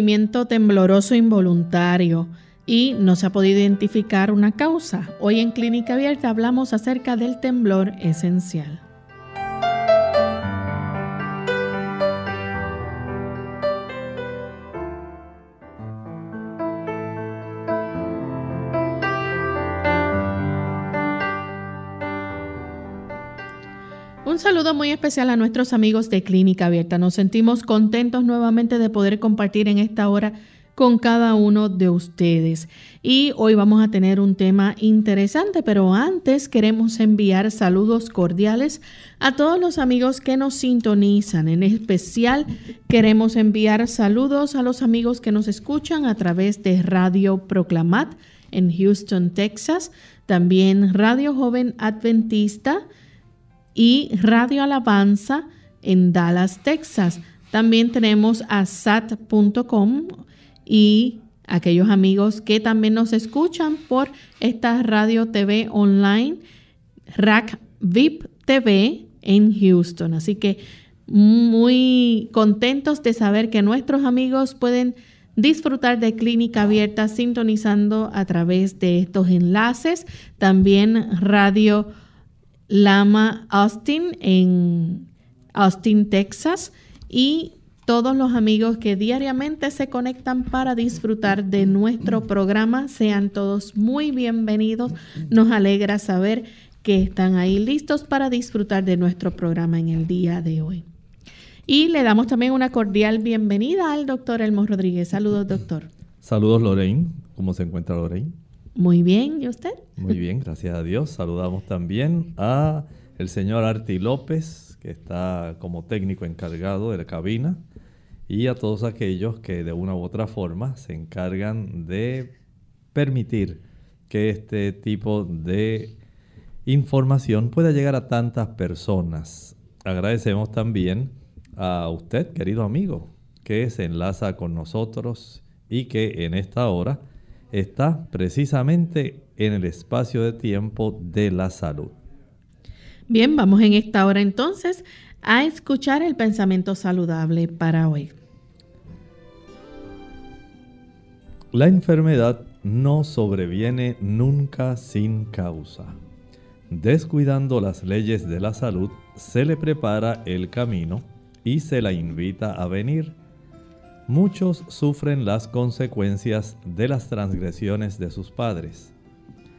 Movimiento tembloroso involuntario y no se ha podido identificar una causa. Hoy en Clínica Abierta hablamos acerca del temblor esencial. Saludo muy especial a nuestros amigos de Clínica Abierta. Nos sentimos contentos nuevamente de poder compartir en esta hora con cada uno de ustedes. Y hoy vamos a tener un tema interesante, pero antes queremos enviar saludos cordiales a todos los amigos que nos sintonizan. En especial queremos enviar saludos a los amigos que nos escuchan a través de Radio Proclamat en Houston, Texas, también Radio Joven Adventista y Radio Alabanza en Dallas, Texas. También tenemos a sat.com y aquellos amigos que también nos escuchan por esta radio TV online, Rack VIP TV en Houston. Así que muy contentos de saber que nuestros amigos pueden disfrutar de clínica abierta sintonizando a través de estos enlaces. También radio Lama Austin en Austin, Texas y todos los amigos que diariamente se conectan para disfrutar de nuestro programa. Sean todos muy bienvenidos. Nos alegra saber que están ahí listos para disfrutar de nuestro programa en el día de hoy. Y le damos también una cordial bienvenida al doctor Elmo Rodríguez. Saludos, doctor. Saludos, Lorraine. ¿Cómo se encuentra Lorraine? Muy bien, ¿y usted? Muy bien, gracias a Dios. Saludamos también a el señor Arti López, que está como técnico encargado de la cabina, y a todos aquellos que de una u otra forma se encargan de permitir que este tipo de información pueda llegar a tantas personas. Agradecemos también a usted, querido amigo, que se enlaza con nosotros y que en esta hora está precisamente en el espacio de tiempo de la salud. Bien, vamos en esta hora entonces a escuchar el pensamiento saludable para hoy. La enfermedad no sobreviene nunca sin causa. Descuidando las leyes de la salud, se le prepara el camino y se la invita a venir muchos sufren las consecuencias de las transgresiones de sus padres.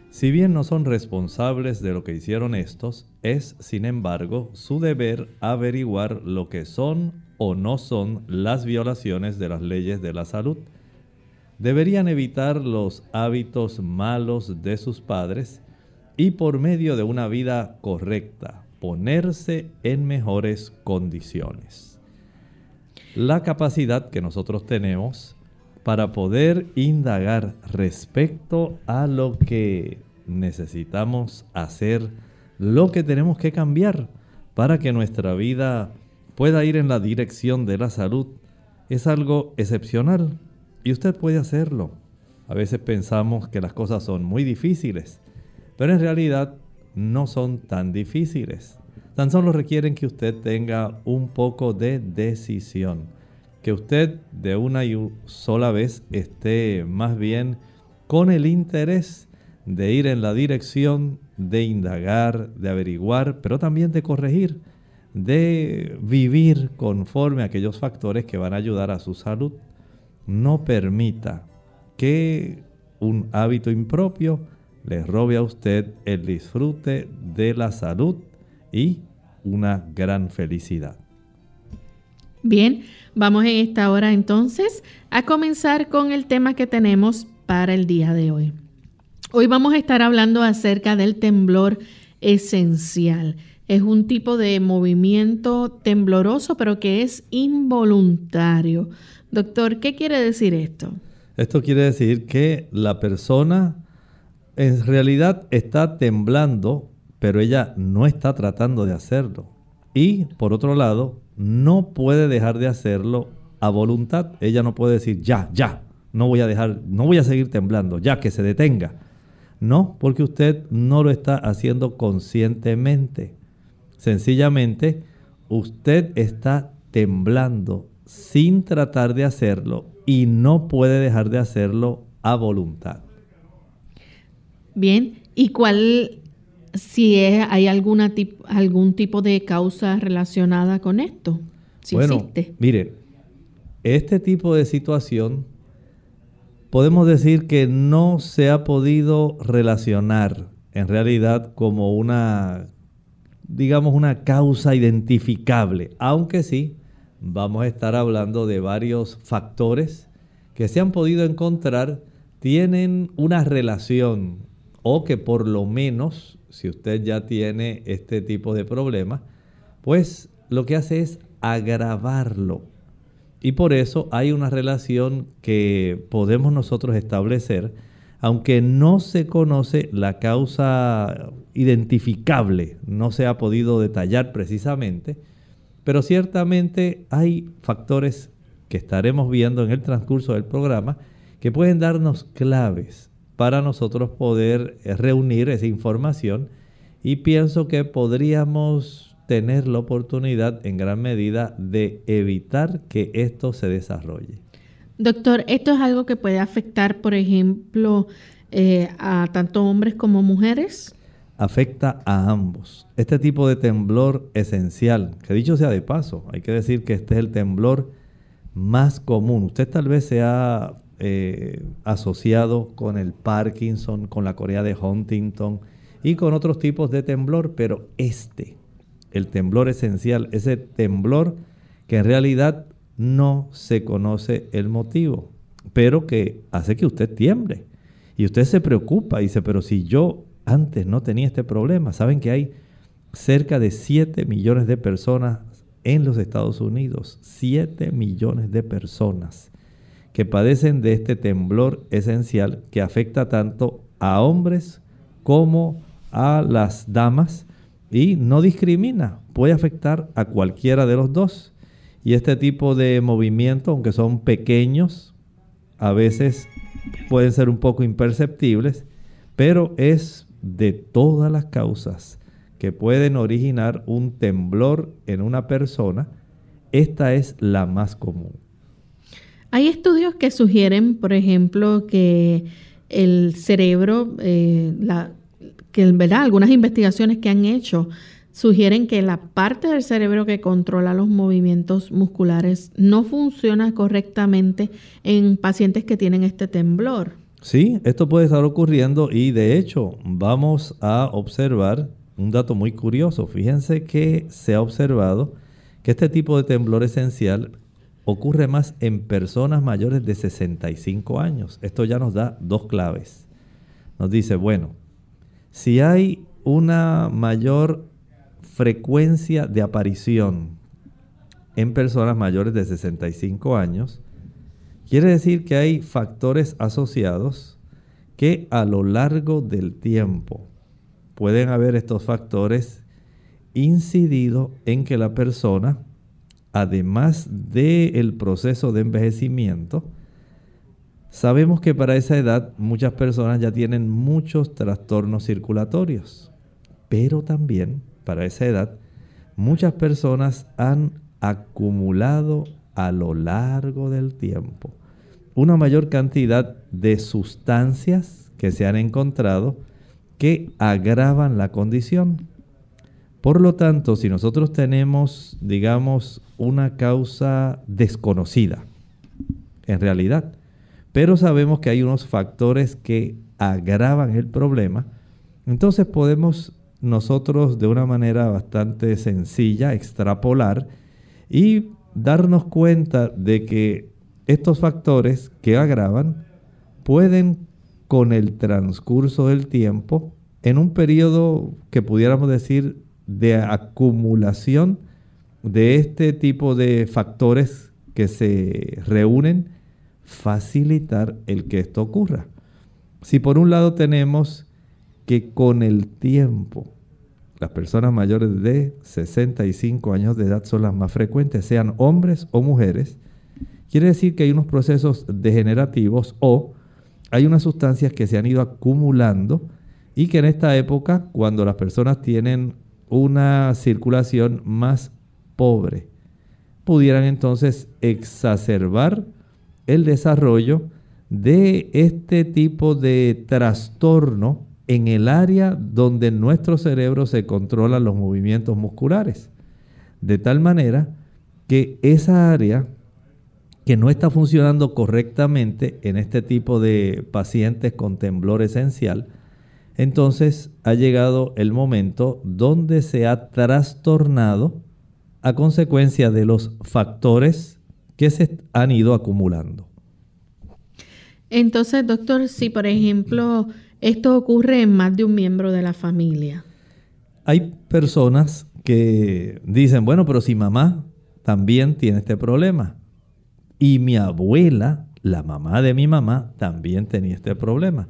Si bien no son responsables de lo que hicieron estos, es, sin embargo, su deber averiguar lo que son o no son las violaciones de las leyes de la salud. Deberían evitar los hábitos malos de sus padres y por medio de una vida correcta ponerse en mejores condiciones la capacidad que nosotros tenemos para poder indagar respecto a lo que necesitamos hacer, lo que tenemos que cambiar para que nuestra vida pueda ir en la dirección de la salud, es algo excepcional y usted puede hacerlo. A veces pensamos que las cosas son muy difíciles, pero en realidad no son tan difíciles. Tan solo requieren que usted tenga un poco de decisión, que usted de una y sola vez esté más bien con el interés de ir en la dirección de indagar, de averiguar, pero también de corregir, de vivir conforme a aquellos factores que van a ayudar a su salud. No permita que un hábito impropio le robe a usted el disfrute de la salud y una gran felicidad. Bien, vamos en esta hora entonces a comenzar con el tema que tenemos para el día de hoy. Hoy vamos a estar hablando acerca del temblor esencial. Es un tipo de movimiento tembloroso, pero que es involuntario. Doctor, ¿qué quiere decir esto? Esto quiere decir que la persona en realidad está temblando, pero ella no está tratando de hacerlo. Y por otro lado, no puede dejar de hacerlo a voluntad. Ella no puede decir, ya, ya, no voy a dejar, no voy a seguir temblando, ya que se detenga. No, porque usted no lo está haciendo conscientemente. Sencillamente, usted está temblando sin tratar de hacerlo y no puede dejar de hacerlo a voluntad. Bien, ¿y cuál, si hay alguna algún tipo de causa relacionada con esto? Si bueno, mire, este tipo de situación podemos decir que no se ha podido relacionar en realidad como una, digamos, una causa identificable, aunque sí vamos a estar hablando de varios factores que se han podido encontrar, tienen una relación o que por lo menos, si usted ya tiene este tipo de problema, pues lo que hace es agravarlo. Y por eso hay una relación que podemos nosotros establecer, aunque no se conoce la causa identificable, no se ha podido detallar precisamente, pero ciertamente hay factores que estaremos viendo en el transcurso del programa que pueden darnos claves para nosotros poder eh, reunir esa información y pienso que podríamos tener la oportunidad en gran medida de evitar que esto se desarrolle. Doctor, ¿esto es algo que puede afectar, por ejemplo, eh, a tanto hombres como mujeres? Afecta a ambos. Este tipo de temblor esencial, que dicho sea de paso, hay que decir que este es el temblor más común. Usted tal vez se ha eh, asociado con el Parkinson, con la Corea de Huntington y con otros tipos de temblor, pero este, el temblor esencial, ese temblor que en realidad no se conoce el motivo, pero que hace que usted tiemble. Y usted se preocupa y dice, pero si yo antes no tenía este problema, saben que hay cerca de 7 millones de personas en los Estados Unidos, 7 millones de personas que padecen de este temblor esencial que afecta tanto a hombres como a las damas y no discrimina, puede afectar a cualquiera de los dos. Y este tipo de movimientos, aunque son pequeños, a veces pueden ser un poco imperceptibles, pero es de todas las causas que pueden originar un temblor en una persona, esta es la más común. Hay estudios que sugieren, por ejemplo, que el cerebro, eh, que ¿verdad? algunas investigaciones que han hecho sugieren que la parte del cerebro que controla los movimientos musculares no funciona correctamente en pacientes que tienen este temblor. Sí, esto puede estar ocurriendo y de hecho vamos a observar un dato muy curioso. Fíjense que se ha observado que este tipo de temblor esencial ocurre más en personas mayores de 65 años. Esto ya nos da dos claves. Nos dice, bueno, si hay una mayor frecuencia de aparición en personas mayores de 65 años, quiere decir que hay factores asociados que a lo largo del tiempo pueden haber estos factores incidido en que la persona además del proceso de envejecimiento, sabemos que para esa edad muchas personas ya tienen muchos trastornos circulatorios, pero también para esa edad muchas personas han acumulado a lo largo del tiempo una mayor cantidad de sustancias que se han encontrado que agravan la condición. Por lo tanto, si nosotros tenemos, digamos, una causa desconocida, en realidad, pero sabemos que hay unos factores que agravan el problema, entonces podemos nosotros de una manera bastante sencilla extrapolar y darnos cuenta de que estos factores que agravan pueden con el transcurso del tiempo, en un periodo que pudiéramos decir de acumulación de este tipo de factores que se reúnen, facilitar el que esto ocurra. Si por un lado tenemos que con el tiempo las personas mayores de 65 años de edad son las más frecuentes, sean hombres o mujeres, quiere decir que hay unos procesos degenerativos o hay unas sustancias que se han ido acumulando y que en esta época, cuando las personas tienen una circulación más pobre, pudieran entonces exacerbar el desarrollo de este tipo de trastorno en el área donde en nuestro cerebro se controlan los movimientos musculares. De tal manera que esa área que no está funcionando correctamente en este tipo de pacientes con temblor esencial, entonces ha llegado el momento donde se ha trastornado a consecuencia de los factores que se han ido acumulando. Entonces, doctor, si por ejemplo esto ocurre en más de un miembro de la familia. Hay personas que dicen, bueno, pero si mamá también tiene este problema y mi abuela, la mamá de mi mamá, también tenía este problema.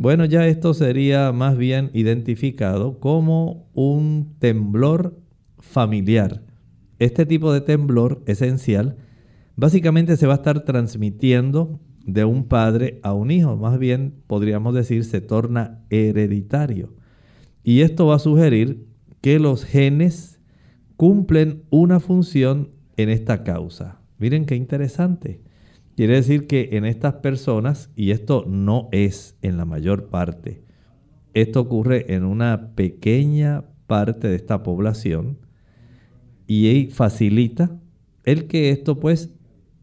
Bueno, ya esto sería más bien identificado como un temblor familiar. Este tipo de temblor esencial básicamente se va a estar transmitiendo de un padre a un hijo, más bien podríamos decir se torna hereditario. Y esto va a sugerir que los genes cumplen una función en esta causa. Miren qué interesante. Quiere decir que en estas personas, y esto no es en la mayor parte, esto ocurre en una pequeña parte de esta población y facilita el que esto pues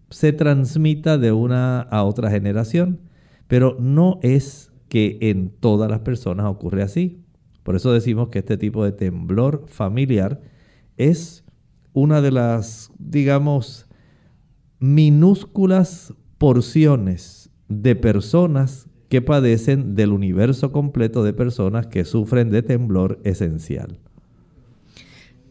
se transmita de una a otra generación, pero no es que en todas las personas ocurre así. Por eso decimos que este tipo de temblor familiar es una de las, digamos, minúsculas porciones de personas que padecen del universo completo de personas que sufren de temblor esencial.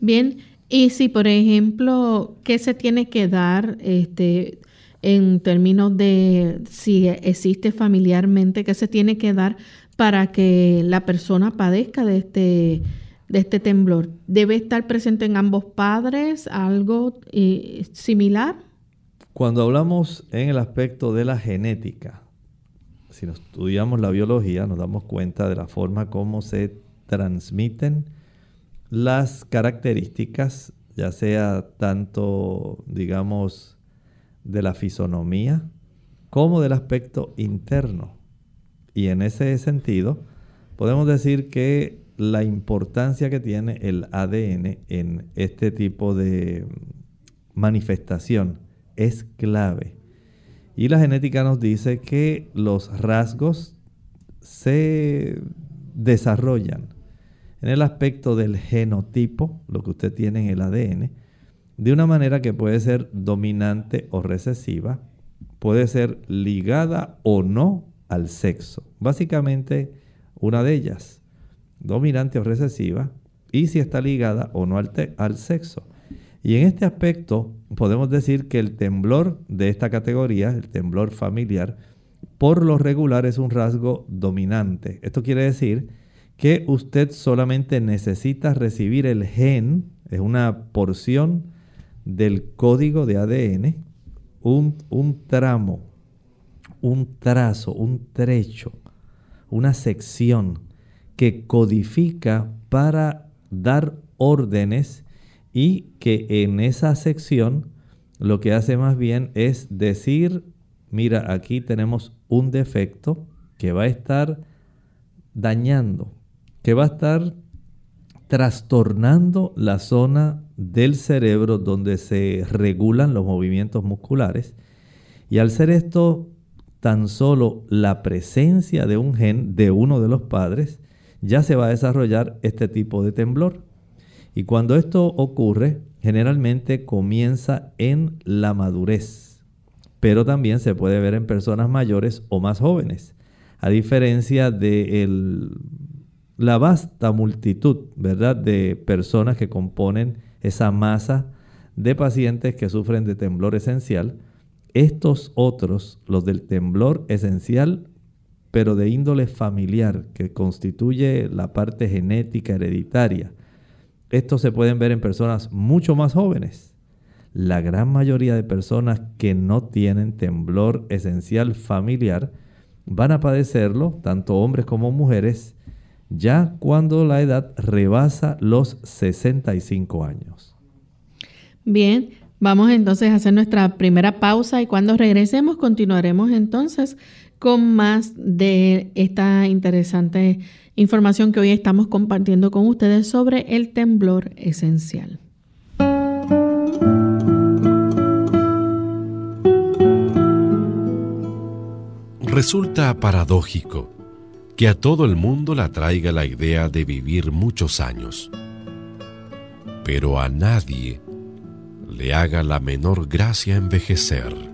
Bien, y si por ejemplo, ¿qué se tiene que dar este, en términos de si existe familiarmente, qué se tiene que dar para que la persona padezca de este, de este temblor? ¿Debe estar presente en ambos padres algo eh, similar? Cuando hablamos en el aspecto de la genética, si estudiamos la biología, nos damos cuenta de la forma como se transmiten las características, ya sea tanto, digamos, de la fisonomía como del aspecto interno. Y en ese sentido, podemos decir que la importancia que tiene el ADN en este tipo de manifestación es clave. Y la genética nos dice que los rasgos se desarrollan en el aspecto del genotipo, lo que usted tiene en el ADN, de una manera que puede ser dominante o recesiva, puede ser ligada o no al sexo. Básicamente una de ellas, dominante o recesiva, y si está ligada o no al, sexo. Y en este aspecto podemos decir que el temblor de esta categoría, el temblor familiar, por lo regular es un rasgo dominante. Esto quiere decir que usted solamente necesita recibir el gen, es una porción del código de ADN, un, un tramo, un trazo, un trecho, una sección que codifica para dar órdenes y que en esa sección lo que hace más bien es decir mira, aquí tenemos un defecto que va a estar dañando, que va a estar trastornando la zona del cerebro donde se regulan los movimientos musculares. Y al ser esto tan solo la presencia de un gen de uno de los padres, ya se va a desarrollar este tipo de temblor. Y cuando esto ocurre, generalmente comienza en la madurez, pero también se puede ver en personas mayores o más jóvenes, a diferencia de la vasta multitud, ¿verdad?, de personas que componen esa masa de pacientes que sufren de temblor esencial. Estos otros, los del temblor esencial, pero de índole familiar, que constituye la parte genética hereditaria, estos se pueden ver en personas mucho más jóvenes. La gran mayoría de personas que no tienen temblor esencial familiar van a padecerlo, tanto hombres como mujeres, ya cuando la edad rebasa los 65 años. Bien, vamos entonces a hacer nuestra primera pausa y cuando regresemos continuaremos entonces con más de esta interesante información que hoy estamos compartiendo con ustedes sobre el temblor esencial. Resulta paradójico que a todo el mundo le atraiga la idea de vivir muchos años, pero a nadie le haga la menor gracia envejecer.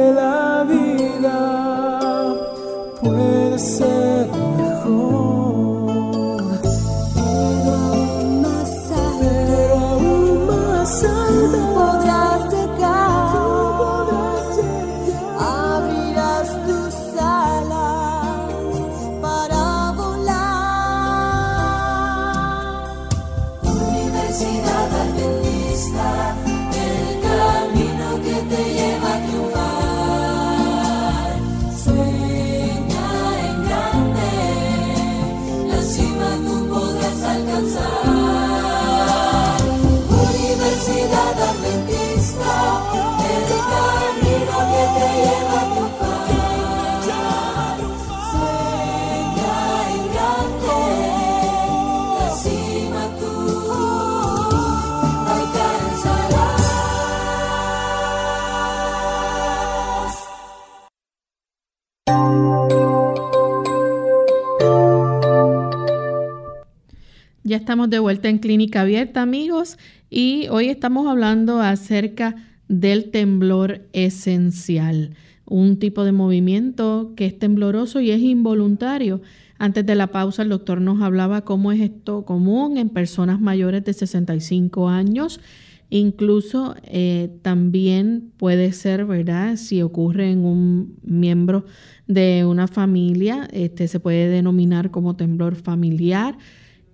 Ya estamos de vuelta en Clínica Abierta, amigos, y hoy estamos hablando acerca del temblor esencial, un tipo de movimiento que es tembloroso y es involuntario. Antes de la pausa, el doctor nos hablaba cómo es esto común en personas mayores de 65 años. Incluso eh, también puede ser, ¿verdad? Si ocurre en un miembro de una familia, este se puede denominar como temblor familiar.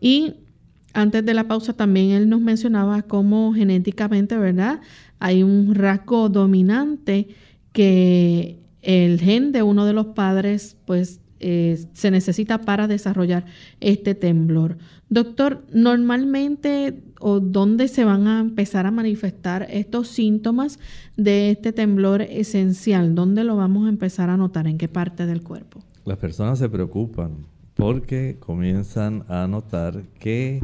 Y antes de la pausa también él nos mencionaba cómo genéticamente, ¿verdad? Hay un rasgo dominante que el gen de uno de los padres, pues eh, se necesita para desarrollar este temblor. Doctor, normalmente o dónde se van a empezar a manifestar estos síntomas de este temblor esencial, ¿dónde lo vamos a empezar a notar? ¿En qué parte del cuerpo? Las personas se preocupan porque comienzan a notar que,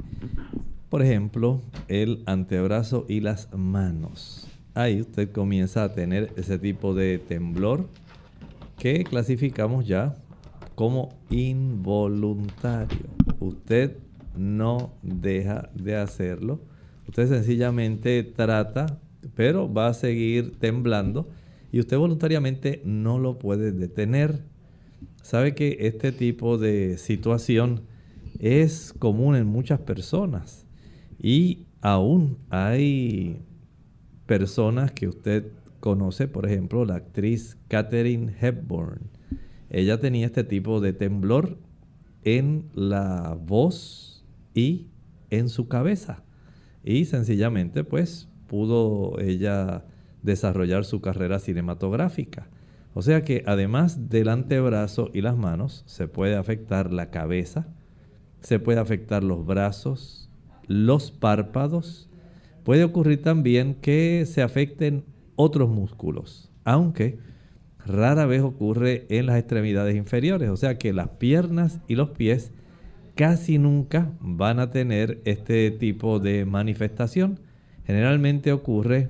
por ejemplo, el antebrazo y las manos. Ahí usted comienza a tener ese tipo de temblor que clasificamos ya como involuntario. Usted no deja de hacerlo. Usted sencillamente trata, pero va a seguir temblando y usted voluntariamente no lo puede detener. Sabe que este tipo de situación es común en muchas personas y aún hay personas que usted conoce, por ejemplo, la actriz Katherine Hepburn ella tenía este tipo de temblor en la voz y en su cabeza. Y sencillamente pues pudo ella desarrollar su carrera cinematográfica. O sea que además del antebrazo y las manos, se puede afectar la cabeza, se puede afectar los brazos, los párpados. Puede ocurrir también que se afecten otros músculos, aunque rara vez ocurre en las extremidades inferiores, o sea que las piernas y los pies casi nunca van a tener este tipo de manifestación. Generalmente ocurre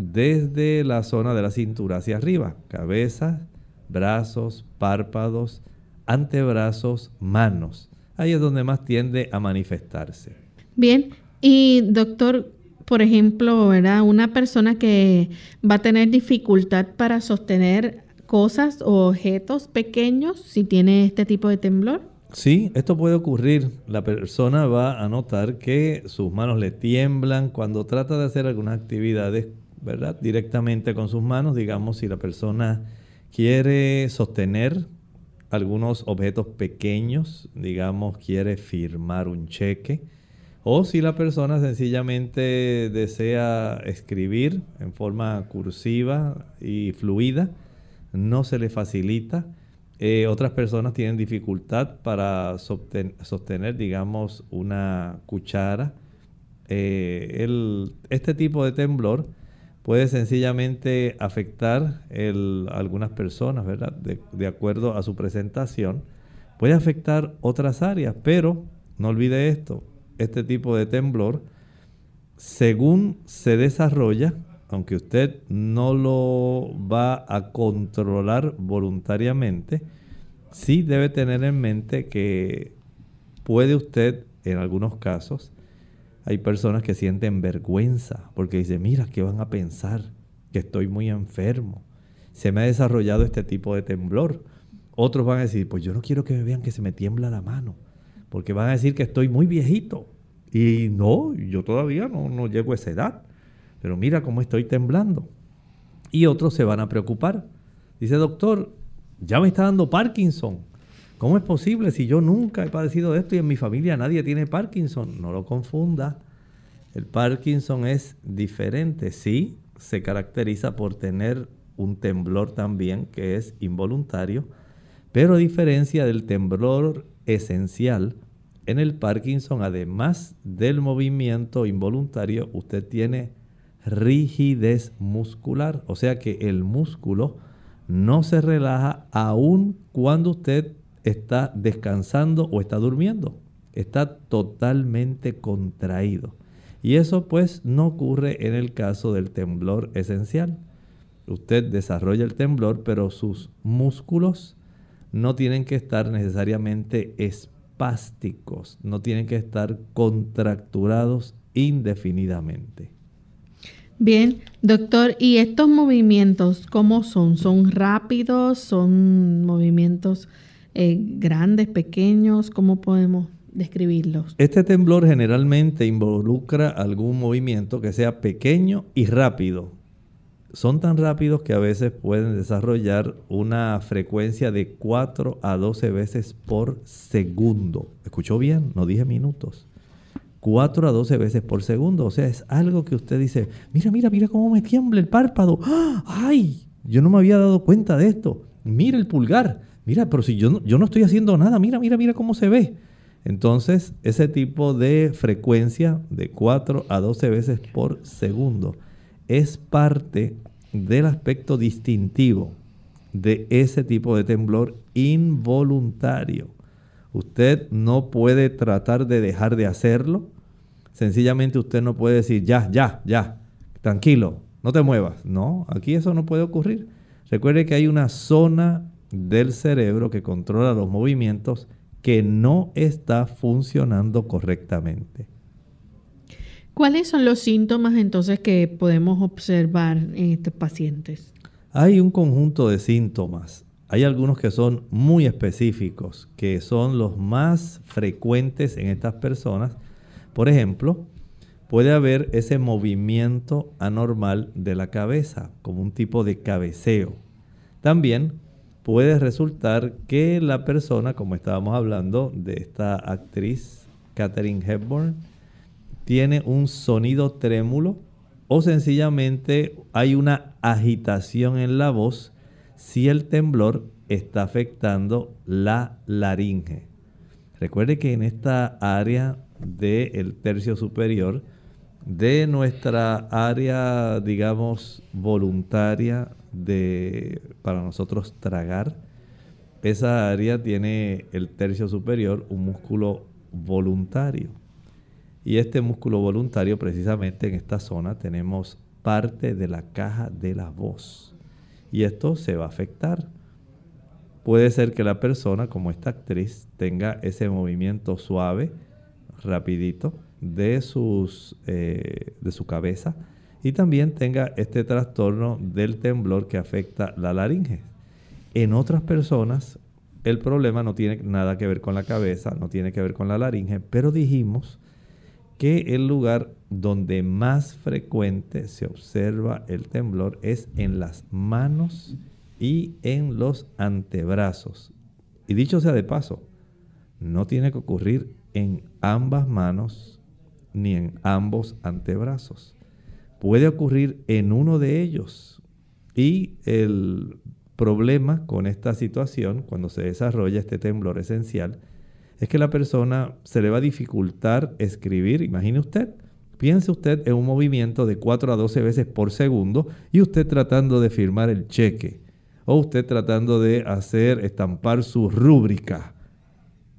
desde la zona de la cintura hacia arriba, cabeza, brazos, párpados, antebrazos, manos. Ahí es donde más tiende a manifestarse. Bien, y doctor, por ejemplo, ¿verdad? Una persona que va a tener dificultad para sostener cosas o objetos pequeños si tiene este tipo de temblor? Sí, esto puede ocurrir. La persona va a notar que sus manos le tiemblan cuando trata de hacer algunas actividades, ¿verdad? Directamente con sus manos, digamos, si la persona quiere sostener algunos objetos pequeños, digamos, quiere firmar un cheque, o si la persona sencillamente desea escribir en forma cursiva y fluida, no se le facilita. Eh, otras personas tienen dificultad para sostener, digamos, una cuchara. Eh, este tipo de temblor puede sencillamente afectar algunas personas, ¿verdad? De, acuerdo a su presentación. Puede afectar otras áreas, pero no olvide esto, este tipo de temblor, según se desarrolla, aunque usted no lo va a controlar voluntariamente, sí debe tener en mente que puede usted, en algunos casos, hay personas que sienten vergüenza porque dicen, mira, ¿qué van a pensar? Que estoy muy enfermo. Se me ha desarrollado este tipo de temblor. Otros van a decir, pues yo no quiero que me vean que se me tiembla la mano, porque van a decir que estoy muy viejito. Y no, yo todavía no, no llego a esa edad pero mira cómo estoy temblando. Y otros se van a preocupar. Dice, doctor, ya me está dando Parkinson. ¿Cómo es posible si yo nunca he padecido de esto y en mi familia nadie tiene Parkinson? No lo confunda. El Parkinson es diferente. Sí, se caracteriza por tener un temblor también que es involuntario, pero a diferencia del temblor esencial, en el Parkinson, además del movimiento involuntario, usted tiene rigidez muscular. O sea que el músculo no se relaja aun cuando usted está descansando o está durmiendo. Está totalmente contraído. Y eso pues no ocurre en el caso del temblor esencial. Usted desarrolla el temblor, pero sus músculos no tienen que estar necesariamente espásticos, no tienen que estar contracturados indefinidamente. Bien, doctor, ¿y estos movimientos cómo son? ¿Son rápidos? ¿Son movimientos eh, grandes, pequeños, ¿cómo podemos describirlos? Este temblor generalmente involucra algún movimiento que sea pequeño y rápido. Son tan rápidos que a veces pueden desarrollar una frecuencia de 4 a 12 veces por segundo. ¿Escuchó bien? No dije minutos. 4 a 12 veces por segundo. O sea, es algo que usted dice, mira, mira, mira cómo me tiembla el párpado. ¡Ah! ¡Ay! Yo no me había dado cuenta de esto. Mira el pulgar. Mira, pero si yo no, yo no estoy haciendo nada, mira, mira, mira cómo se ve. Entonces, ese tipo de frecuencia de 4 a 12 veces por segundo es parte del aspecto distintivo de ese tipo de temblor involuntario. Usted no puede tratar de dejar de hacerlo. Sencillamente usted no puede decir, ya, ya, ya, tranquilo, no te muevas. No, aquí eso no puede ocurrir. Recuerde que hay una zona del cerebro que controla los movimientos que no está funcionando correctamente. ¿Cuáles son los síntomas entonces que podemos observar en estos pacientes? Hay un conjunto de síntomas. Hay algunos que son muy específicos, que son los más frecuentes en estas personas. Por ejemplo, puede haber ese movimiento anormal de la cabeza, como un tipo de cabeceo. También puede resultar que la persona, como estábamos hablando de esta actriz Katherine Hepburn, tiene un sonido trémulo o sencillamente hay una agitación en la voz si el temblor está afectando la laringe. Recuerde que en esta área del tercio superior de nuestra área, digamos, voluntaria de, para nosotros tragar, esa área tiene el tercio superior un músculo voluntario. Y este músculo voluntario, precisamente en esta zona, tenemos parte de la caja de la voz. Y esto se va a afectar. Puede ser que la persona, como esta actriz, tenga ese movimiento suave, rapidito, de, sus, eh, de su cabeza y también tenga este trastorno del temblor que afecta la laringe. En otras personas, el problema no tiene nada que ver con la cabeza, no tiene que ver con la laringe, pero dijimos que el lugar donde más frecuente se observa el temblor es en las manos y en los antebrazos. Y dicho sea de paso, no tiene que ocurrir en ambas manos ni en ambos antebrazos puede ocurrir en uno de ellos. Y el problema con esta situación, cuando se desarrolla este temblor esencial, es que la persona se le va a dificultar escribir. Imagine usted, piense usted en un movimiento de 4 a 12 veces por segundo y usted tratando de firmar el cheque o usted tratando de hacer estampar su rúbrica.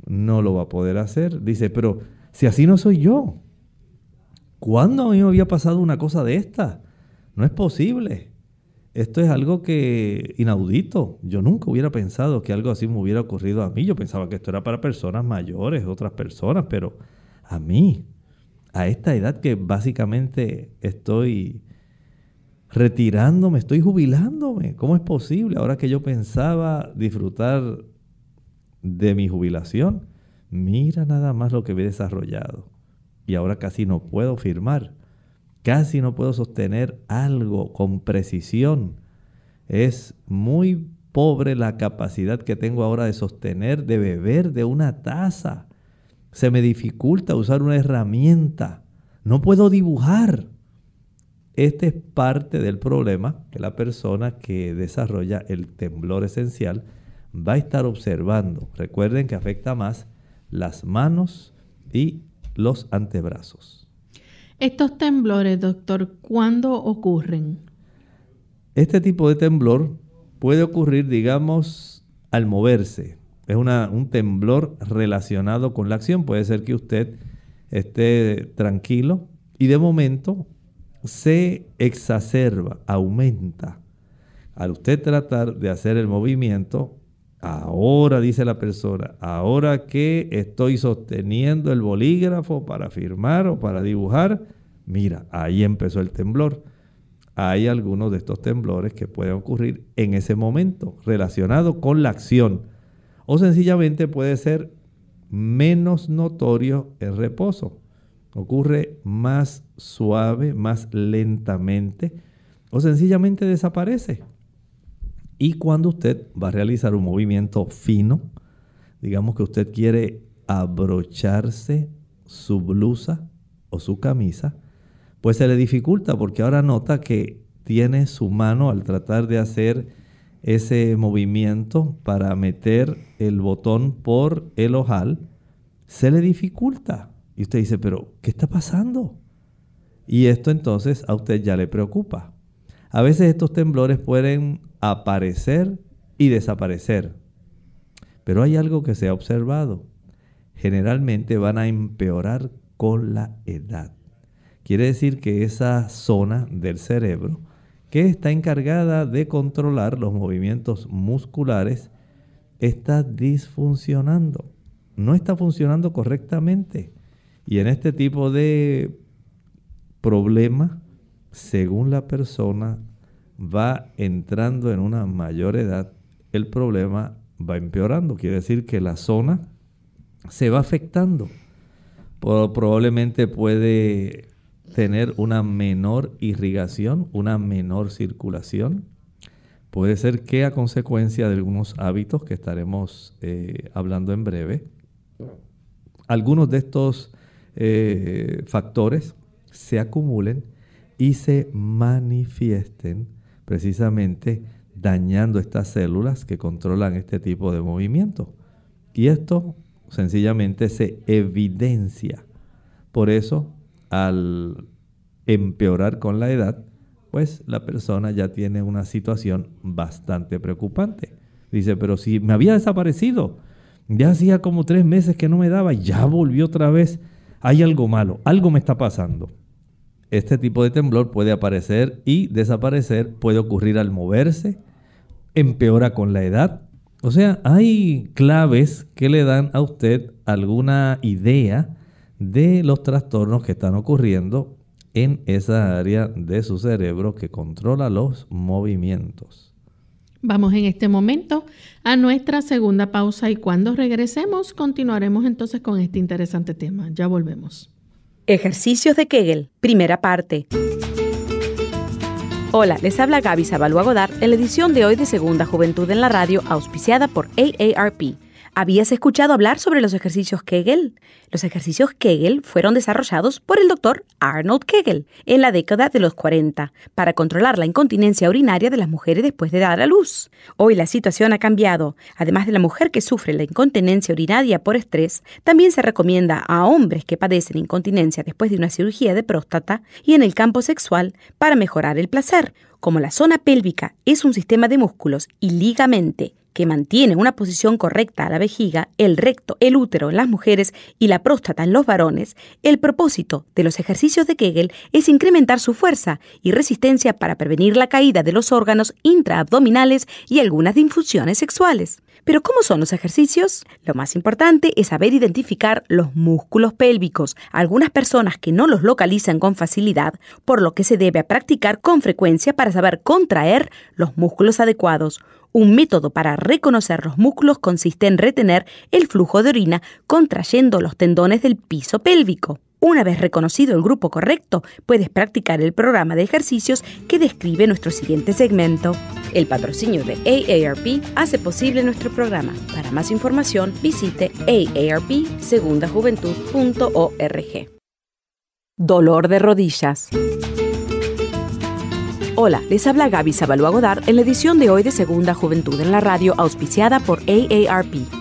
No lo va a poder hacer. Dice, pero si así no soy yo, ¿Cuándo a mí me había pasado una cosa de esta? No es posible. Esto es algo que inaudito. Yo nunca hubiera pensado que algo así me hubiera ocurrido a mí. Yo pensaba que esto era para personas mayores, otras personas, pero a mí, a esta edad que básicamente estoy retirándome, estoy jubilándome. ¿Cómo es posible? Ahora que yo pensaba disfrutar de mi jubilación, mira nada más lo que he desarrollado y ahora casi no puedo firmar. Casi no puedo sostener algo con precisión. Es muy pobre la capacidad que tengo ahora de sostener, de beber de una taza. Se me dificulta usar una herramienta. No puedo dibujar. Este es parte del problema que la persona que desarrolla el temblor esencial va a estar observando. Recuerden que afecta más las manos y los antebrazos. Estos temblores, doctor, ¿cuándo ocurren? Este tipo de temblor puede ocurrir, digamos, al moverse. Es un temblor relacionado con la acción. Puede ser que usted esté tranquilo y de momento se exacerba, aumenta. Al usted tratar de hacer el movimiento, Ahora, dice la persona, ahora que estoy sosteniendo el bolígrafo para firmar o para dibujar, mira, ahí empezó el temblor. Hay algunos de estos temblores que pueden ocurrir en ese momento, relacionados con la acción. o sencillamente puede ser menos notorio el reposo. Ocurre más suave, más lentamente o sencillamente desaparece. Y cuando usted va a realizar un movimiento fino, digamos que usted quiere abrocharse su blusa o su camisa, pues se le dificulta porque ahora nota que tiene su mano al tratar de hacer ese movimiento para meter el botón por el ojal, se le dificulta. Y usted dice, pero ¿qué está pasando? Y esto entonces a usted ya le preocupa. A veces estos temblores pueden aparecer y desaparecer. Pero hay algo que se ha observado. Generalmente van a empeorar con la edad. Quiere decir que esa zona del cerebro que está encargada de controlar los movimientos musculares está disfuncionando. No está funcionando correctamente. Y en este tipo de problema, según la persona va entrando en una mayor edad, el problema va empeorando. Quiere decir que la zona se va afectando. Probablemente puede tener una menor irrigación, una menor circulación. Puede ser que a consecuencia de algunos hábitos que estaremos eh, hablando en breve, algunos de estos eh, factores se acumulen y se manifiesten precisamente dañando estas células que controlan este tipo de movimiento. Y esto sencillamente se evidencia. Por eso, al empeorar con la edad, pues la persona ya tiene una situación bastante preocupante. Dice, pero si me había desaparecido, ya hacía como tres meses que no me daba, ya volvió otra vez. Hay algo malo, algo me está pasando. Este tipo de temblor puede aparecer y desaparecer, puede ocurrir al moverse, empeora con la edad. O sea, hay claves que le dan a usted alguna idea de los trastornos que están ocurriendo en esa área de su cerebro que controla los movimientos. Vamos en este momento a nuestra segunda pausa y cuando regresemos continuaremos entonces con este interesante tema. Ya volvemos. Ejercicios de Kegel, primera parte. Hola, les habla Gaby Zabalúa Godard en la edición de hoy de Segunda Juventud en la Radio, auspiciada por AARP. ¿Habías escuchado hablar sobre los ejercicios Kegel? Los ejercicios Kegel fueron desarrollados por el doctor Arnold Kegel en la década de los 40 para controlar la incontinencia urinaria de las mujeres después de dar a luz. Hoy la situación ha cambiado. Además de la mujer que sufre la incontinencia urinaria por estrés, también se recomienda a hombres que padecen incontinencia después de una cirugía de próstata y en el campo sexual para mejorar el placer. Como la zona pélvica es un sistema de músculos y ligamente que mantiene una posición correcta a la vejiga, el recto, el útero en las mujeres y la próstata en los varones, el propósito de los ejercicios de Kegel es incrementar su fuerza y resistencia para prevenir la caída de los órganos intraabdominales y algunas disfunciones sexuales. Pero ¿cómo son los ejercicios? Lo más importante es saber identificar los músculos pélvicos. Algunas personas que no los localizan con facilidad, por lo que se debe practicar con frecuencia para saber contraer los músculos adecuados. Un método para reconocer los músculos consiste en retener el flujo de orina contrayendo los tendones del piso pélvico. Una vez reconocido el grupo correcto, puedes practicar el programa de ejercicios que describe nuestro siguiente segmento. El patrocinio de AARP hace posible nuestro programa. Para más información, visite aarpsegundajuventud.org. Dolor de rodillas. Hola, les habla Gaby Zabalúa Godard en la edición de hoy de Segunda Juventud en la Radio, auspiciada por AARP.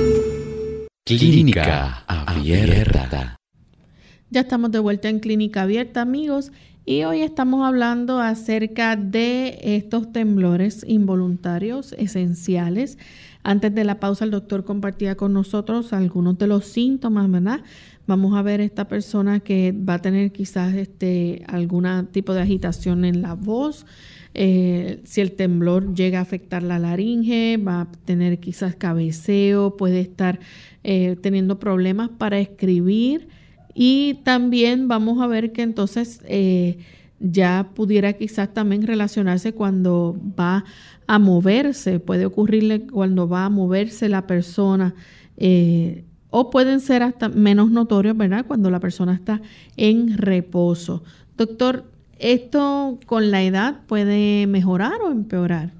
Clínica Abierta. Ya estamos de vuelta en Clínica Abierta, amigos, y hoy estamos hablando acerca de estos temblores involuntarios esenciales. Antes de la pausa, el doctor compartía con nosotros algunos de los síntomas, ¿verdad? Vamos a ver esta persona que va a tener quizás este, algún tipo de agitación en la voz, eh, si el temblor llega a afectar la laringe, va a tener quizás cabeceo, puede estar eh, teniendo problemas para escribir y también vamos a ver que entonces eh, ya pudiera quizás también relacionarse cuando va a moverse, puede ocurrirle cuando va a moverse la persona. o pueden ser hasta menos notorios, ¿verdad? Cuando la persona está en reposo. Doctor, ¿Esto con la edad puede mejorar o empeorar?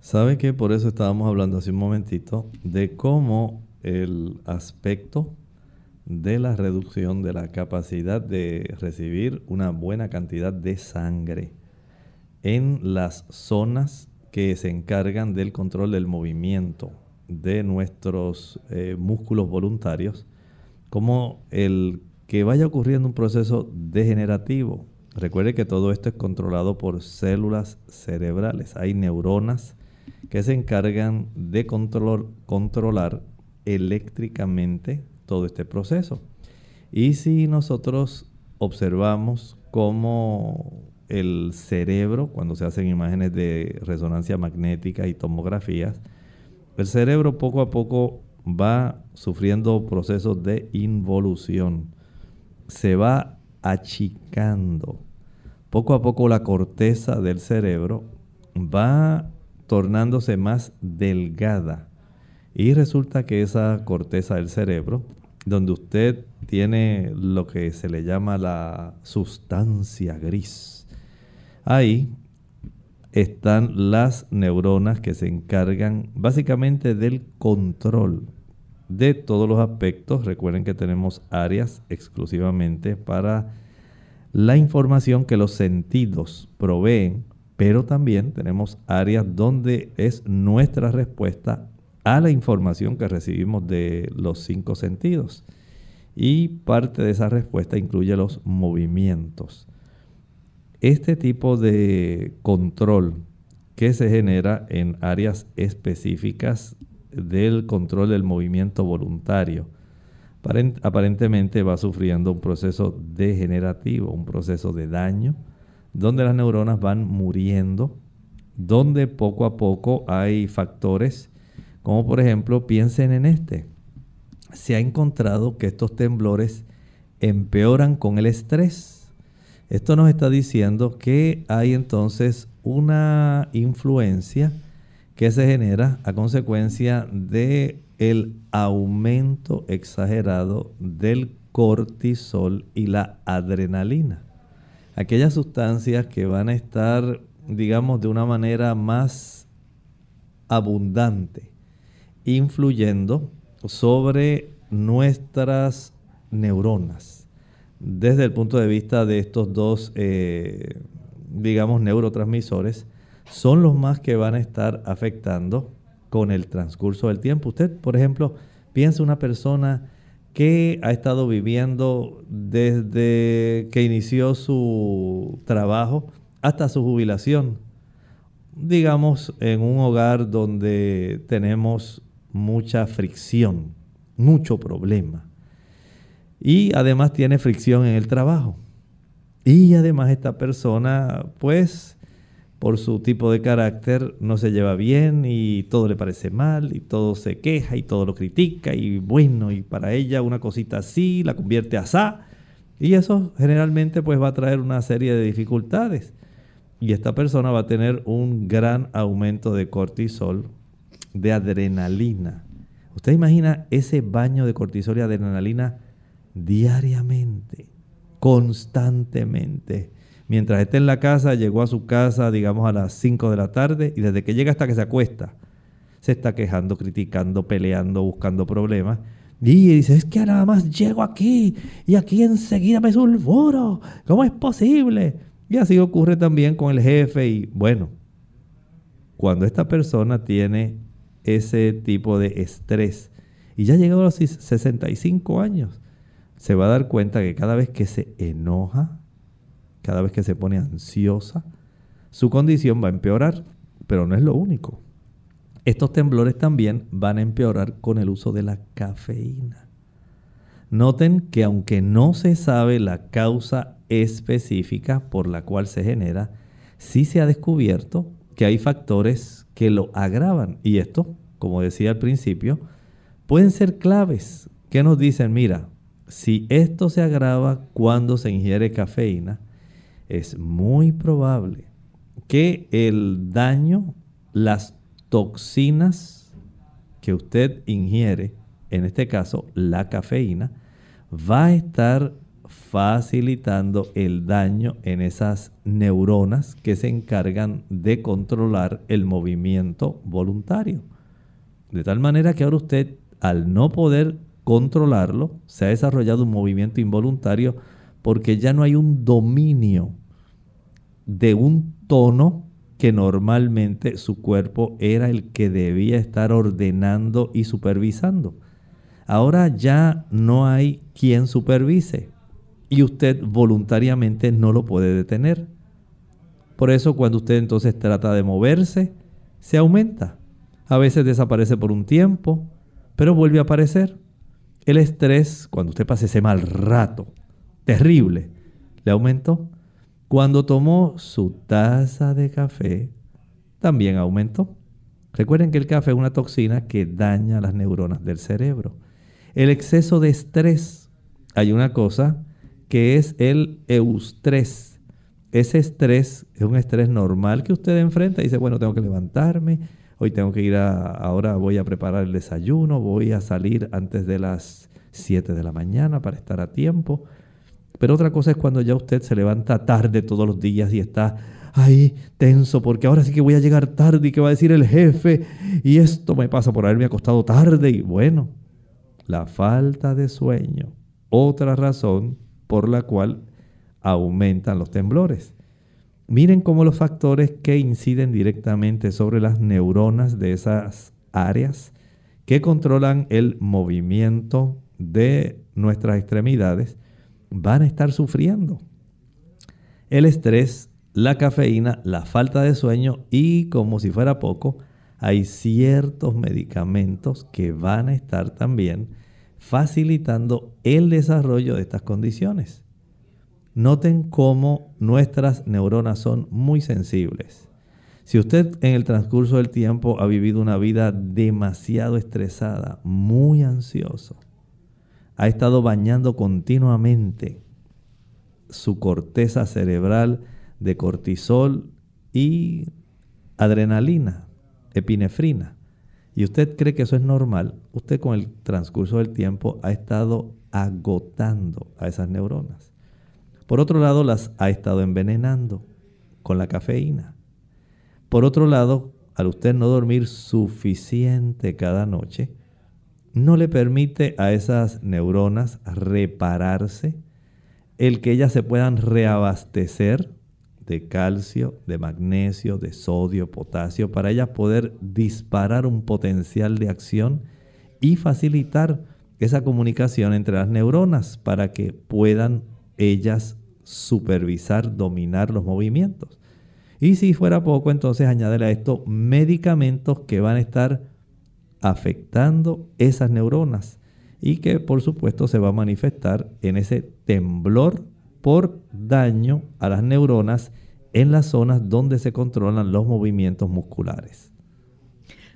¿Sabe que por eso estábamos hablando hace un momentito de cómo el aspecto de la reducción de la capacidad de recibir una buena cantidad de sangre en las zonas que se encargan del control del movimiento de nuestros eh, músculos voluntarios, como el que vaya ocurriendo un proceso degenerativo Recuerde que todo esto es controlado por células cerebrales. Hay neuronas que se encargan de controlar eléctricamente todo este proceso. Y si nosotros observamos cómo el cerebro, cuando se hacen imágenes de resonancia magnética y tomografías, el cerebro poco a poco va sufriendo procesos de involución. Se va achicando. Poco a poco la corteza del cerebro va tornándose más delgada y resulta que esa corteza del cerebro, donde usted tiene lo que se le llama la sustancia gris, ahí están las neuronas que se encargan básicamente del control de todos los aspectos. Recuerden que tenemos áreas exclusivamente para la información que los sentidos proveen, pero también tenemos áreas donde es nuestra respuesta a la información que recibimos de los cinco sentidos. Y parte de esa respuesta incluye los movimientos. Este tipo de control que se genera en áreas específicas del control del movimiento voluntario, aparentemente va sufriendo un proceso degenerativo, un proceso de daño, donde las neuronas van muriendo, donde poco a poco hay factores, como por ejemplo, piensen en este. Se ha encontrado que estos temblores empeoran con el estrés. Esto nos está diciendo que hay entonces una influencia que se genera a consecuencia de el aumento exagerado del cortisol y la adrenalina. Aquellas sustancias que van a estar, digamos, de una manera más abundante, influyendo sobre nuestras neuronas. Desde el punto de vista de estos dos, eh, digamos, neurotransmisores, son los más que van a estar afectando con el transcurso del tiempo. Usted, por ejemplo, piensa una persona que ha estado viviendo desde que inició su trabajo hasta su jubilación. Digamos, en un hogar donde tenemos mucha fricción, mucho problema. Y además tiene fricción en el trabajo. Y además esta persona, pues, por su tipo de carácter no se lleva bien y todo le parece mal y todo se queja y todo lo critica y bueno, y para ella una cosita así la convierte a sa. Y eso generalmente pues va a traer una serie de dificultades. Y esta persona va a tener un gran aumento de cortisol, de adrenalina. Usted imagina ese baño de cortisol y adrenalina diariamente, constantemente mientras esté en la casa, llegó a su casa, digamos, a las 5 de la tarde y desde que llega hasta que se acuesta, se está quejando, criticando, peleando, buscando problemas. Y dice, es que nada más llego aquí y aquí enseguida me sulfuro. ¿Cómo es posible? Y así ocurre también con el jefe y bueno, cuando esta persona tiene ese tipo de estrés y ya llegado a los 65 años, se va a dar cuenta que cada vez que se enoja, cada vez que se pone ansiosa, su condición va a empeorar, pero no es lo único. Estos temblores también van a empeorar con el uso de la cafeína. Noten que aunque no se sabe la causa específica por la cual se genera, sí se ha descubierto que hay factores que lo agravan. Y esto, como decía al principio, pueden ser claves que nos dicen, mira, si esto se agrava cuando se ingiere cafeína, es muy probable que el daño, las toxinas que usted ingiere, en este caso la cafeína, va a estar facilitando el daño en esas neuronas que se encargan de controlar el movimiento voluntario. De tal manera que ahora usted, al no poder controlarlo, se ha desarrollado un movimiento involuntario porque ya no hay un dominio de un tono que normalmente su cuerpo era el que debía estar ordenando y supervisando. Ahora ya no hay quien supervise y usted voluntariamente no lo puede detener. Por eso cuando usted entonces trata de moverse, se aumenta. A veces desaparece por un tiempo, pero vuelve a aparecer. El estrés, cuando usted pasa ese mal rato, terrible, le aumentó. Cuando tomó su taza de café, también aumentó. Recuerden que el café es una toxina que daña las neuronas del cerebro. El exceso de estrés, hay una cosa que es el eustrés. Ese estrés es un estrés normal que usted enfrenta y dice, bueno, tengo que levantarme, hoy tengo que ir a, ahora voy a preparar el desayuno, voy a salir antes de las 7 de la mañana para estar a tiempo. Pero otra cosa es cuando ya usted se levanta tarde todos los días y está ahí tenso porque ahora sí que voy a llegar tarde y que va a decir el jefe y esto me pasa por haberme acostado tarde y bueno, la falta de sueño, otra razón por la cual aumentan los temblores. Miren cómo los factores que inciden directamente sobre las neuronas de esas áreas que controlan el movimiento de nuestras extremidades van a estar sufriendo. El estrés, la cafeína, la falta de sueño y como si fuera poco, hay ciertos medicamentos que van a estar también facilitando el desarrollo de estas condiciones. Noten cómo nuestras neuronas son muy sensibles. Si usted en el transcurso del tiempo ha vivido una vida demasiado estresada, muy ansioso, ha estado bañando continuamente su corteza cerebral de cortisol y adrenalina, epinefrina, y usted cree que eso es normal, usted con el transcurso del tiempo ha estado agotando a esas neuronas. Por otro lado, las ha estado envenenando con la cafeína. Por otro lado, al usted no dormir suficiente cada noche, no le permite a esas neuronas repararse, el que ellas se puedan reabastecer de calcio, de magnesio, de sodio, potasio, para ellas poder disparar un potencial de acción y facilitar esa comunicación entre las neuronas para que puedan ellas supervisar, dominar los movimientos. Y si fuera poco, entonces añádele a esto medicamentos que van a estar afectando esas neuronas y que por supuesto se va a manifestar en ese temblor por daño a las neuronas en las zonas donde se controlan los movimientos musculares.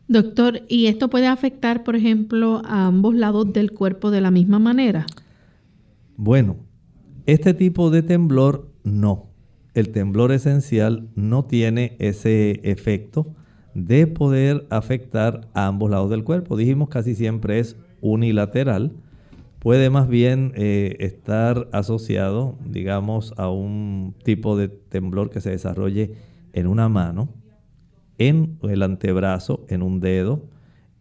Doctor, ¿y esto puede afectar, por ejemplo, a ambos lados del cuerpo de la misma manera? Bueno, este tipo de temblor no. El temblor esencial no tiene ese efecto de poder afectar a ambos lados del cuerpo. Dijimos casi siempre es unilateral. Puede más bien eh, estar asociado, digamos, a un tipo de temblor que se desarrolle en una mano, en el antebrazo, en un dedo,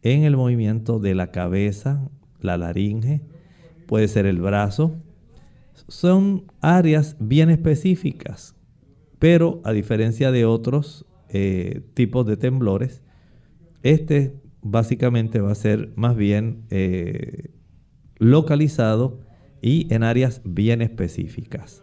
en el movimiento de la cabeza, la laringe, puede ser el brazo. Son áreas bien específicas, pero a diferencia de otros eh, tipos de temblores, este básicamente va a ser más bien eh, localizado y en áreas bien específicas.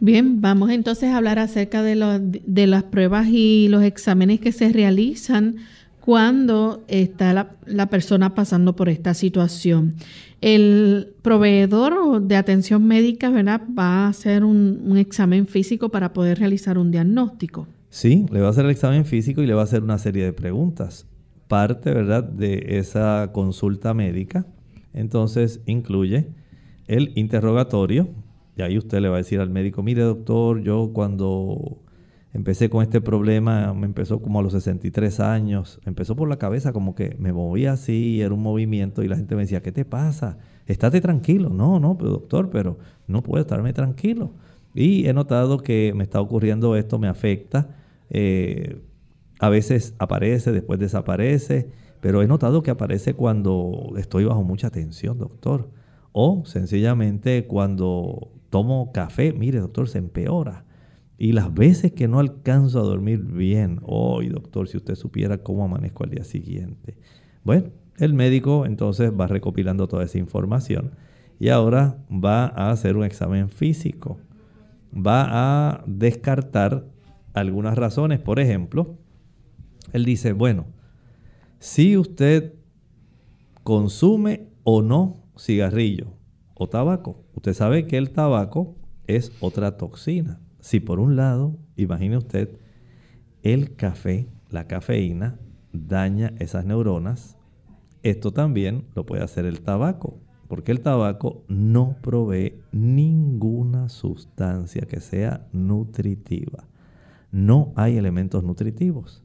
Bien, vamos entonces a hablar acerca de, de las pruebas y los exámenes que se realizan cuando está la, persona pasando por esta situación. El proveedor de atención médica ¿verdad? va a hacer un, un, examen físico para poder realizar un diagnóstico. Sí, le va a hacer el examen físico y le va a hacer una serie de preguntas. Parte ¿verdad? de esa consulta médica, entonces incluye el interrogatorio, y ahí usted le va a decir al médico, mire doctor, yo cuando empecé con este problema, me empezó como a los 63 años, empezó por la cabeza como que me movía así, era un movimiento y la gente me decía, ¿qué te pasa? Estate tranquilo. No, no, pero doctor, pero no puedo estarme tranquilo. Y he notado que me está ocurriendo esto, me afecta. Eh, a veces aparece, después desaparece, pero he notado que aparece cuando estoy bajo mucha tensión, doctor. O sencillamente cuando tomo café, mire doctor, se empeora. Y las veces que no alcanzo a dormir bien, hoy doctor, si usted supiera cómo amanezco al día siguiente. Bueno, el médico entonces va recopilando toda esa información y ahora va a hacer un examen físico. Va a descartar algunas razones. Por ejemplo, él dice, bueno, si usted consume o no cigarrillo, o tabaco. Usted sabe que el tabaco es otra toxina. Si por un lado, imagine usted, el café, la cafeína, daña esas neuronas, esto también lo puede hacer el tabaco, porque el tabaco no provee ninguna sustancia que sea nutritiva. No hay elementos nutritivos.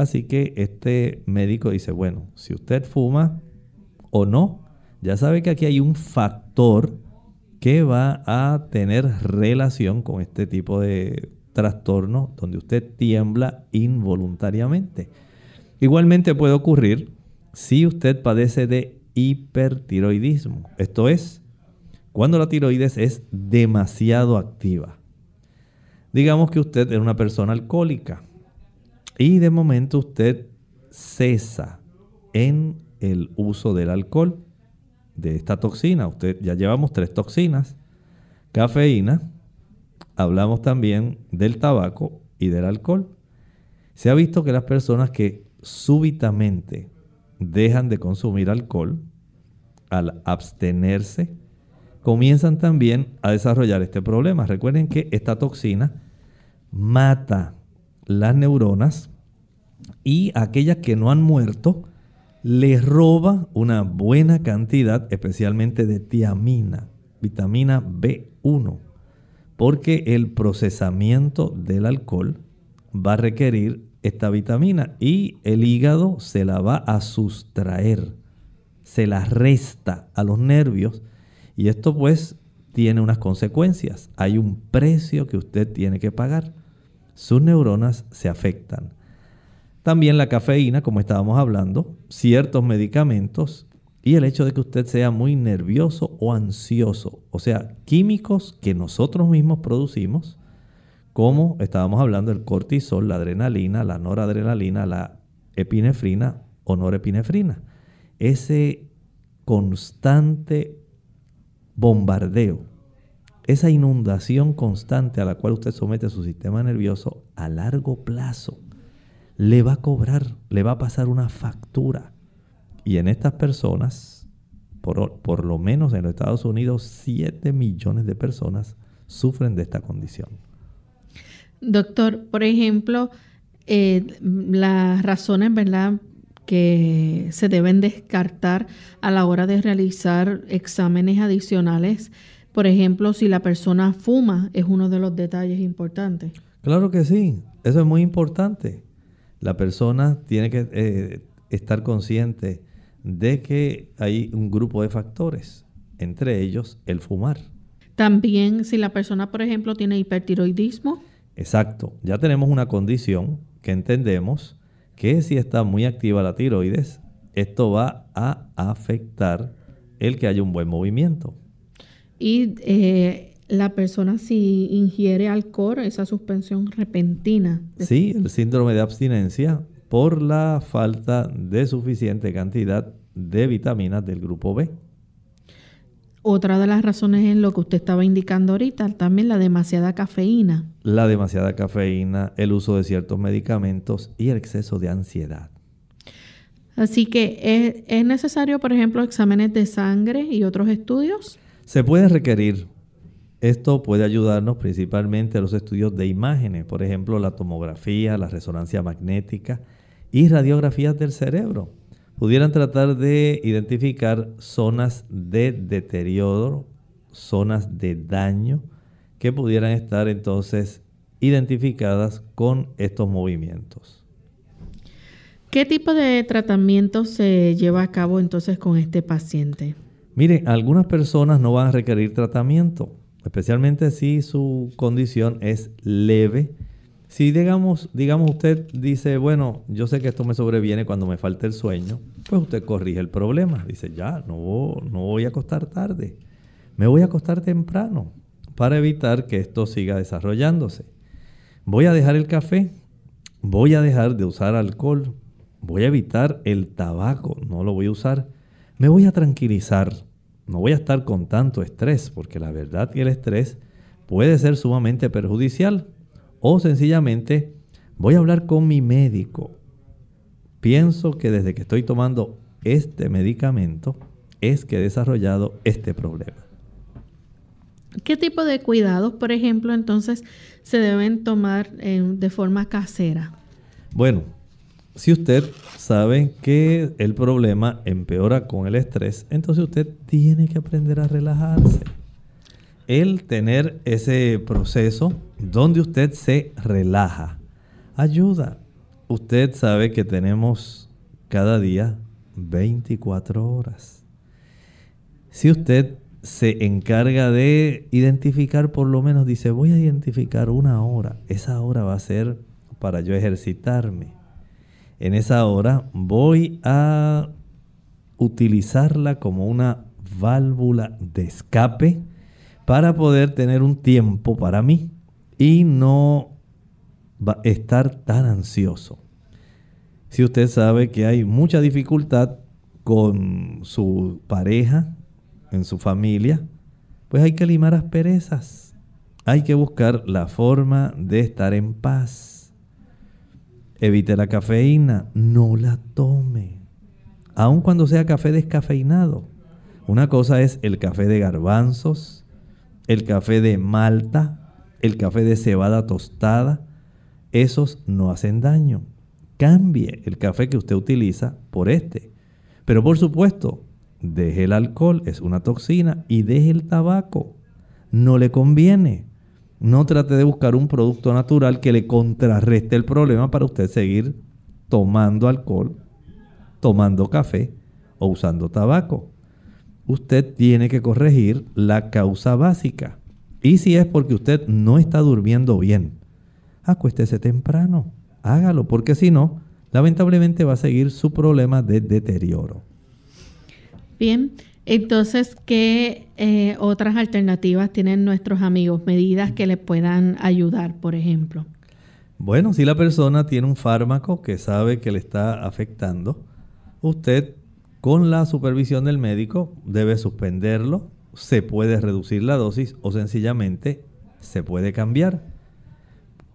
Así que este médico dice, bueno, si usted fuma o no, ya sabe que aquí hay un factor que va a tener relación con este tipo de trastorno donde usted tiembla involuntariamente. Igualmente puede ocurrir si usted padece de hipertiroidismo. Esto es, cuando la tiroides es demasiado activa. Digamos que usted es una persona alcohólica y de momento usted cesa en el uso del alcohol de esta toxina. Usted ya llevamos tres toxinas. Cafeína, hablamos también del tabaco y del alcohol. Se ha visto que las personas que súbitamente dejan de consumir alcohol, al abstenerse, comienzan también a desarrollar este problema. Recuerden que esta toxina mata las neuronas y aquellas que no han muerto le roba una buena cantidad, especialmente de tiamina, vitamina B1, porque el procesamiento del alcohol va a requerir esta vitamina y el hígado se la va a sustraer, se la resta a los nervios y esto pues tiene unas consecuencias. Hay un precio que usted tiene que pagar. Sus neuronas se afectan. También la cafeína, como estábamos hablando, ciertos medicamentos y el hecho de que usted sea muy nervioso o ansioso, o sea, químicos que nosotros mismos producimos, como estábamos hablando el cortisol, la adrenalina, la noradrenalina, la epinefrina o norepinefrina. Ese constante bombardeo, esa inundación constante a la cual usted somete su sistema nervioso a largo plazo le va a cobrar, le va a pasar una factura. Y en estas personas por, por lo menos en los Estados Unidos, 7 millones de personas sufren de esta condición. Doctor, por ejemplo, eh, las razones, ¿verdad?, que se deben descartar a la hora de realizar exámenes adicionales. Por ejemplo, si la persona fuma, es uno de los detalles importantes. Claro que sí, eso es muy importante. La persona tiene que eh, estar consciente de que hay un grupo de factores, entre ellos el fumar. También si la persona, por ejemplo, tiene hipertiroidismo. Exacto, ya tenemos una condición que entendemos que si está muy activa la tiroides, esto va a afectar el que haya un buen movimiento. Y eh, la persona si ingiere alcohol, esa suspensión repentina. Sí, el síndrome de abstinencia por la falta de suficiente cantidad de vitaminas del grupo B. Otra de las razones es lo que usted estaba indicando ahorita, también la demasiada cafeína. La demasiada cafeína, el uso de ciertos medicamentos y el exceso de ansiedad. Así que es, necesario, por ejemplo, exámenes de sangre y otros estudios. Se puede requerir. Esto puede ayudarnos principalmente a los estudios de imágenes, por ejemplo, la tomografía, la resonancia magnética y radiografías del cerebro pudieran tratar de identificar zonas de deterioro, zonas de daño que pudieran estar entonces identificadas con estos movimientos. ¿Qué tipo de tratamiento se lleva a cabo entonces con este paciente? Mire, algunas personas no van a requerir tratamiento, especialmente si su condición es leve si digamos, digamos usted dice, bueno, yo sé que esto me sobreviene cuando me falta el sueño, pues usted corrige el problema. Dice, ya, no, no voy a acostar tarde, me voy a acostar temprano para evitar que esto siga desarrollándose. Voy a dejar el café, voy a dejar de usar alcohol, voy a evitar el tabaco, no lo voy a usar. Me voy a tranquilizar, no voy a estar con tanto estrés, porque la verdad que el estrés puede ser sumamente perjudicial o sencillamente voy a hablar con mi médico. Pienso que desde que estoy tomando este medicamento es que he desarrollado este problema. ¿Qué tipo de cuidados, por ejemplo, entonces se deben tomar de forma casera? Bueno, si usted sabe que el problema empeora con el estrés, entonces usted tiene que aprender a relajarse el tener ese proceso donde usted se relaja ayuda. Usted sabe que tenemos cada día 24 horas. Si usted se encarga de identificar, por lo menos dice, voy a identificar una hora, esa hora va a ser para yo ejercitarme. En esa hora voy a utilizarla como una válvula de escape para poder tener un tiempo para mí y no estar tan ansioso. Si usted sabe que hay mucha dificultad con su pareja, en su familia, pues hay que limar asperezas. Hay que buscar la forma de estar en paz. Evite la cafeína, no la tome. Aun cuando sea café descafeinado. Una cosa es el café de garbanzos, el café de malta, el café de cebada tostada, esos no hacen daño. Cambie el café que usted utiliza por este. Pero por supuesto, deje el alcohol, es una toxina, y deje el tabaco. No le conviene. No trate de buscar un producto natural que le contrarreste el problema para usted seguir tomando alcohol, tomando café o usando tabaco usted tiene que corregir la causa básica. Y si es porque usted no está durmiendo bien, acuéstese temprano, hágalo, porque si no, lamentablemente va a seguir su problema de deterioro. Bien, entonces, ¿qué eh, otras alternativas tienen nuestros amigos? Medidas que le puedan ayudar, por ejemplo. Bueno, si la persona tiene un fármaco que sabe que le está afectando, usted con la supervisión del médico debe suspenderlo, se puede reducir la dosis o sencillamente se puede cambiar.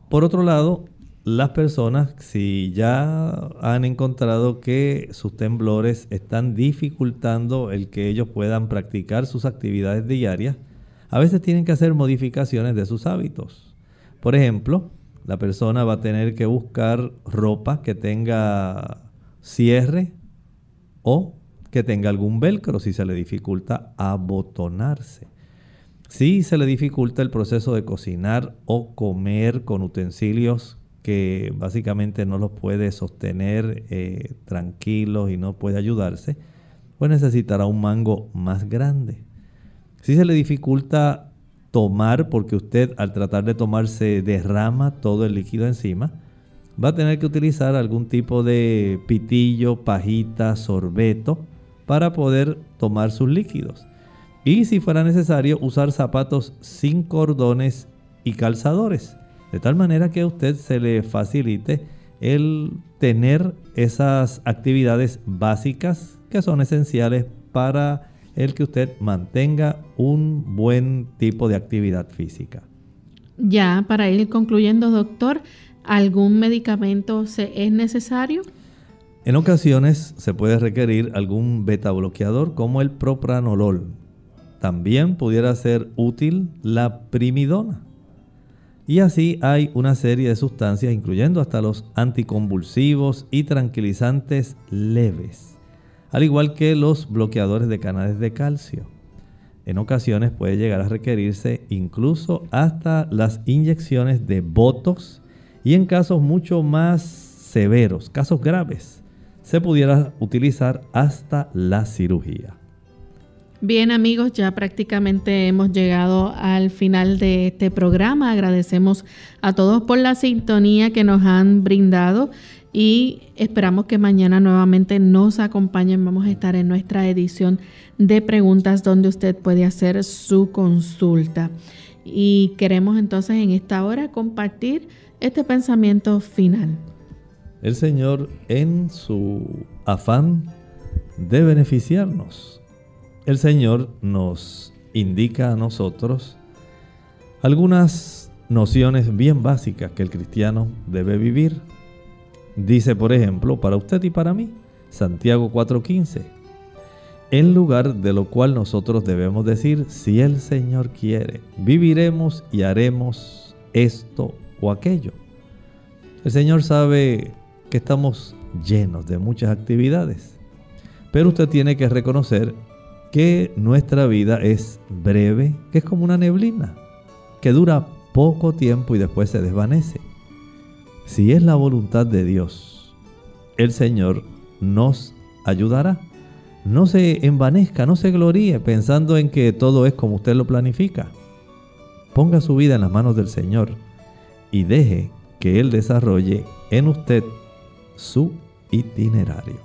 Por otro lado, las personas, si ya han encontrado que sus temblores están dificultando el que ellos puedan practicar sus actividades diarias, a veces tienen que hacer modificaciones de sus hábitos. Por ejemplo, la persona va a tener que buscar ropa que tenga cierre o que tenga algún velcro si se le dificulta abotonarse. Si se le dificulta el proceso de cocinar o comer con utensilios que básicamente no los puede sostener eh, tranquilos y no puede ayudarse, pues necesitará un mango más grande. Si se le dificulta tomar, porque usted al tratar de tomar se derrama todo el líquido encima, va a tener que utilizar algún tipo de pitillo, pajita, sorbeto para poder tomar sus líquidos. Y si fuera necesario, usar zapatos sin cordones y calzadores de tal manera que a usted se le facilite el tener esas actividades básicas que son esenciales para el que usted mantenga un buen tipo de actividad física. Ya, para ir concluyendo, doctor, ¿algún medicamento se es necesario? En ocasiones se puede requerir algún beta bloqueador como el propranolol. También pudiera ser útil la primidona. Y así hay una serie de sustancias, incluyendo hasta los anticonvulsivos y tranquilizantes leves, al igual que los bloqueadores de canales de calcio. En ocasiones puede llegar a requerirse incluso hasta las inyecciones de Botox y en casos mucho más severos, casos graves, se pudiera utilizar hasta la cirugía. Bien amigos, ya prácticamente hemos llegado al final de este programa. Agradecemos a todos por la sintonía que nos han brindado y esperamos que mañana nuevamente nos acompañen. Vamos a estar en nuestra edición de preguntas donde usted puede hacer su consulta. Y queremos entonces en esta hora compartir este pensamiento final. El Señor en su afán de beneficiarnos el Señor nos indica a nosotros algunas nociones bien básicas que el cristiano debe vivir. Dice, por ejemplo, para usted y para mí, Santiago 4:15, en lugar de lo cual nosotros debemos decir, si el Señor quiere, viviremos y haremos esto o aquello. El Señor sabe que estamos llenos de muchas actividades, pero usted tiene que reconocer que nuestra vida es breve, que es como una neblina, que dura poco tiempo y después se desvanece. Si es la voluntad de Dios, el Señor nos ayudará. No se envanezca, no se gloríe pensando en que todo es como usted lo planifica. Ponga su vida en las manos del Señor y deje que Él desarrolle en usted su itinerario.